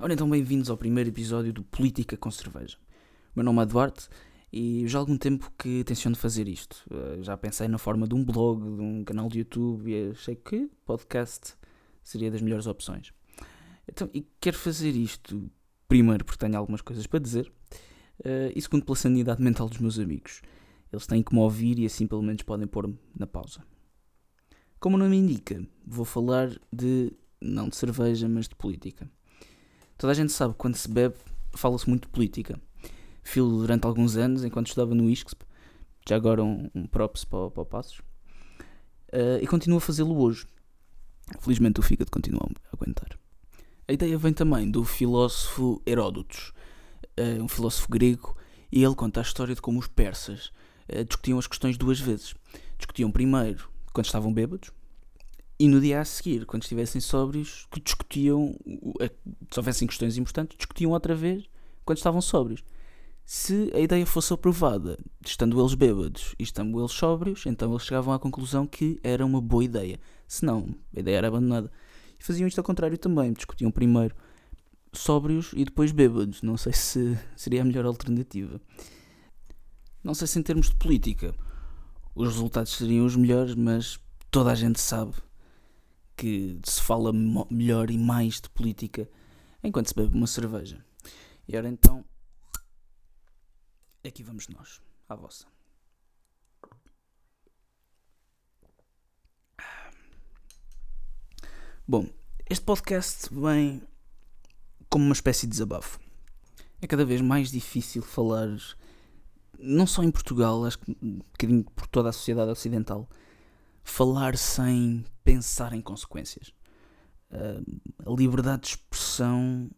Ora então, bem-vindos ao primeiro episódio do Política com Cerveja. Meu nome é Duarte e já há algum tempo que tenciono fazer isto. Uh, já pensei na forma de um blog, de um canal de YouTube e achei que podcast seria das melhores opções. Então, e quero fazer isto primeiro porque tenho algumas coisas para dizer uh, e segundo pela sanidade mental dos meus amigos. Eles têm que me ouvir e assim pelo menos podem pôr-me na pausa. Como o nome indica, vou falar de, não de cerveja, mas de política. Toda a gente sabe que quando se bebe, fala-se muito de política. Filo durante alguns anos, enquanto estudava no ISCSP, já agora um, um props para, para o Passos, uh, e continuo a fazê-lo hoje. Felizmente o fígado continua a aguentar. A ideia vem também do filósofo Heródotos, uh, um filósofo grego, e ele conta a história de como os persas uh, discutiam as questões duas vezes. Discutiam primeiro quando estavam bêbados, e no dia a seguir, quando estivessem sóbrios, que discutiam, se houvessem questões importantes, discutiam outra vez quando estavam sóbrios. Se a ideia fosse aprovada, estando eles bêbados e estando eles sóbrios, então eles chegavam à conclusão que era uma boa ideia. Se não, a ideia era abandonada. E faziam isto ao contrário também, discutiam primeiro sóbrios e depois bêbados. Não sei se seria a melhor alternativa. Não sei se em termos de política os resultados seriam os melhores, mas toda a gente sabe que se fala melhor e mais de política enquanto se bebe uma cerveja. E ora então, aqui vamos nós, à vossa. Bom, este podcast vem como uma espécie de desabafo. É cada vez mais difícil falar, não só em Portugal, acho que um bocadinho por toda a sociedade ocidental, falar sem pensar em consequências. Uh, a liberdade de expressão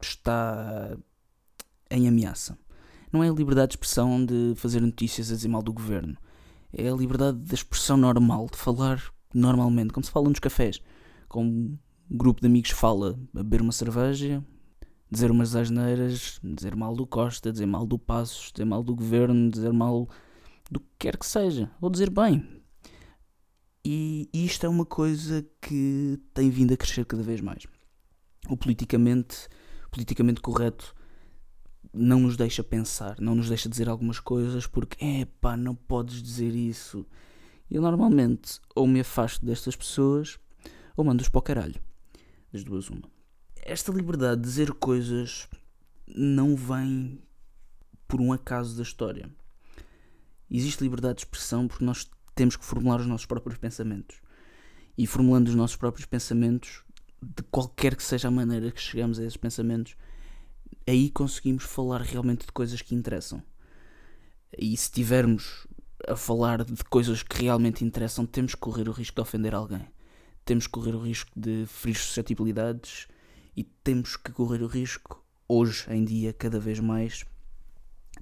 está em ameaça. Não é a liberdade de expressão de fazer notícias a dizer mal do governo. É a liberdade de expressão normal, de falar normalmente, como se fala nos cafés. Como um grupo de amigos fala, beber uma cerveja, dizer umas asneiras, dizer mal do Costa, dizer mal do Passos, dizer mal do governo, dizer mal do que quer que seja. Ou dizer bem, e isto é uma coisa que tem vindo a crescer cada vez mais. O politicamente, politicamente correto não nos deixa pensar, não nos deixa dizer algumas coisas porque, é pá, não podes dizer isso. Eu normalmente ou me afasto destas pessoas ou mando-os para o caralho. Das duas, uma. Esta liberdade de dizer coisas não vem por um acaso da história. Existe liberdade de expressão porque nós temos que formular os nossos próprios pensamentos. E formulando os nossos próprios pensamentos, de qualquer que seja a maneira que chegamos a esses pensamentos, aí conseguimos falar realmente de coisas que interessam. E se tivermos a falar de coisas que realmente interessam, temos que correr o risco de ofender alguém. Temos que correr o risco de ferir suscetibilidades e temos que correr o risco, hoje em dia, cada vez mais,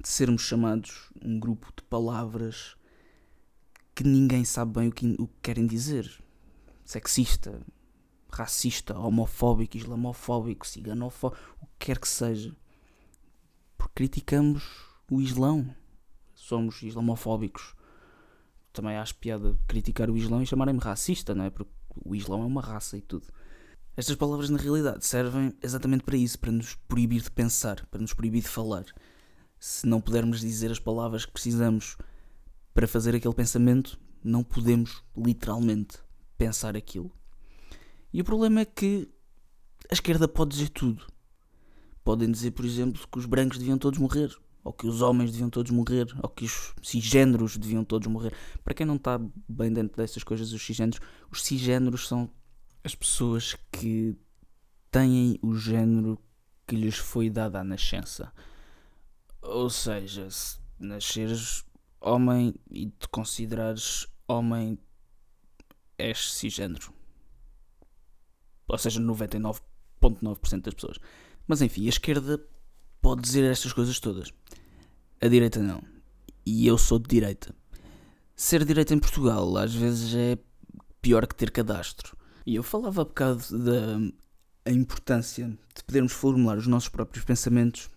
de sermos chamados um grupo de palavras que ninguém sabe bem o que, o que querem dizer. Sexista, racista, homofóbico, islamofóbico, ciganofóbico, o que quer que seja. Porque criticamos o Islão. Somos islamofóbicos. Também acho piada criticar o Islão e chamarem-me racista, não é? Porque o Islão é uma raça e tudo. Estas palavras, na realidade, servem exatamente para isso, para nos proibir de pensar, para nos proibir de falar. Se não pudermos dizer as palavras que precisamos para fazer aquele pensamento, não podemos literalmente pensar aquilo. E o problema é que a esquerda pode dizer tudo. Podem dizer, por exemplo, que os brancos deviam todos morrer, ou que os homens deviam todos morrer, ou que os cisgêneros deviam todos morrer. Para quem não está bem dentro dessas coisas, os cisgêneros, os cisgêneros são as pessoas que têm o género que lhes foi dado à nascença. Ou seja, se nasceres homem e te considerares homem, és cisgênero. Ou seja, 99,9% das pessoas. Mas enfim, a esquerda pode dizer estas coisas todas. A direita não. E eu sou de direita. Ser direita em Portugal às vezes é pior que ter cadastro. E eu falava há bocado da importância de podermos formular os nossos próprios pensamentos,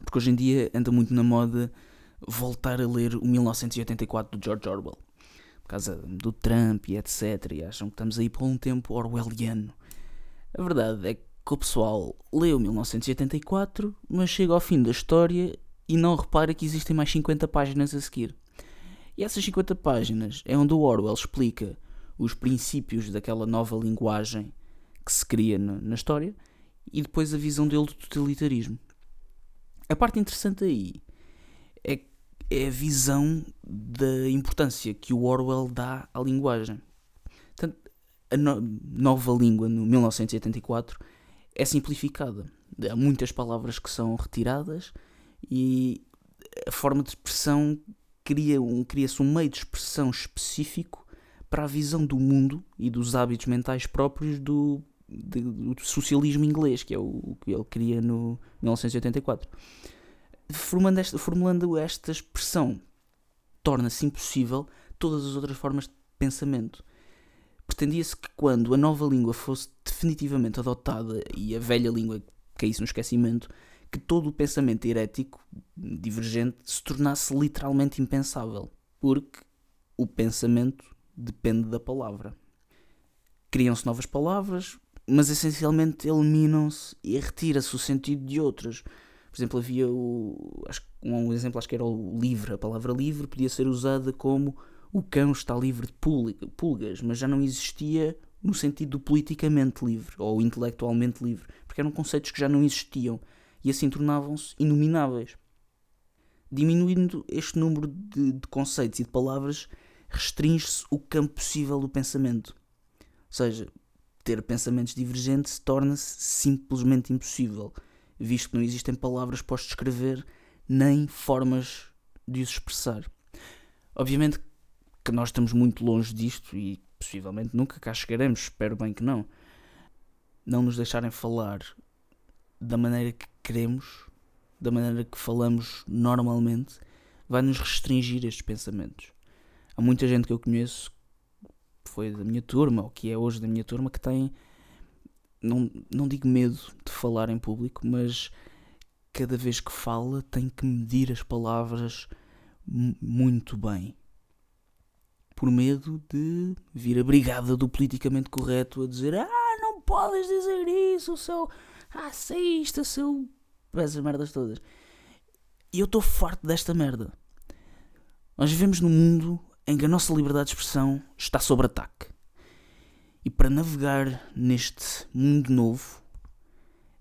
porque hoje em dia anda muito na moda voltar a ler o 1984 do George Orwell. Por causa do Trump e etc. E acham que estamos aí por um tempo orwelliano. A verdade é que o pessoal leu 1984, mas chega ao fim da história e não repara que existem mais 50 páginas a seguir. E essas 50 páginas é onde o Orwell explica os princípios daquela nova linguagem que se cria na, na história e depois a visão dele do totalitarismo. A parte interessante aí é, a visão da importância que o Orwell dá à linguagem. Portanto, a no, nova língua, no 1984, é simplificada. Há muitas palavras que são retiradas e a forma de expressão cria um, cria-se um meio de expressão específico para a visão do mundo e dos hábitos mentais próprios do, de, do socialismo inglês, que é o que ele cria no 1984. Formando esta, formulando esta expressão, torna-se impossível todas as outras formas de pensamento. Pretendia-se que quando a nova língua fosse definitivamente adotada e a velha língua caísse no esquecimento, que todo o pensamento herético divergente se tornasse literalmente impensável, porque o pensamento depende da palavra. Criam-se novas palavras, mas essencialmente eliminam-se e retira-se o sentido de outras. Por exemplo, havia o. Acho, um exemplo acho que era o livre. A palavra livre podia ser usada como o cão está livre de pulgas, mas já não existia no sentido do politicamente livre ou intelectualmente livre, porque eram conceitos que já não existiam e assim tornavam-se inomináveis. Diminuindo este número de, de conceitos e de palavras, restringe-se o campo possível do pensamento. Ou seja, ter pensamentos divergentes torna-se simplesmente impossível, visto que não existem palavras para os descrever nem formas de os expressar. Obviamente que nós estamos muito longe disto e possivelmente nunca cá chegaremos, espero bem que não. Não nos deixarem falar da maneira que queremos, da maneira que falamos normalmente, vai nos restringir estes pensamentos. Há muita gente que eu conheço, foi da minha turma, ou que é hoje da minha turma, que tem, não, não digo medo de falar em público, mas cada vez que fala tem que medir as palavras muito bem. Por medo de vir a brigada do politicamente correto a dizer: Ah, não podes dizer isso, seu racista, seu essas merdas todas. E eu estou farto desta merda. Nós vivemos num mundo em que a nossa liberdade de expressão está sob ataque. E para navegar neste mundo novo,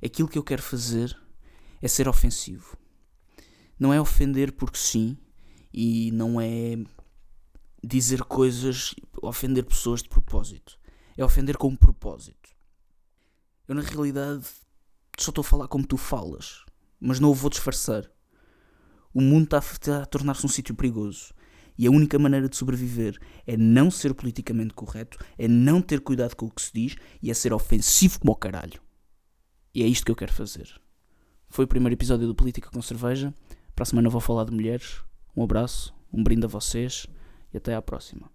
aquilo que eu quero fazer é ser ofensivo. Não é ofender porque sim, e não é dizer coisas, ofender pessoas de propósito. É ofender com um propósito. Eu, na realidade, só estou a falar como tu falas mas não o vou disfarçar. O mundo está a tornar-se um sítio perigoso. E a única maneira de sobreviver é não ser politicamente correto, é não ter cuidado com o que se diz e é ser ofensivo como o caralho. E é isto que eu quero fazer. Foi o primeiro episódio do Política com Cerveja. Para a semana vou falar de mulheres. Um abraço, um brinde a vocês e até à próxima.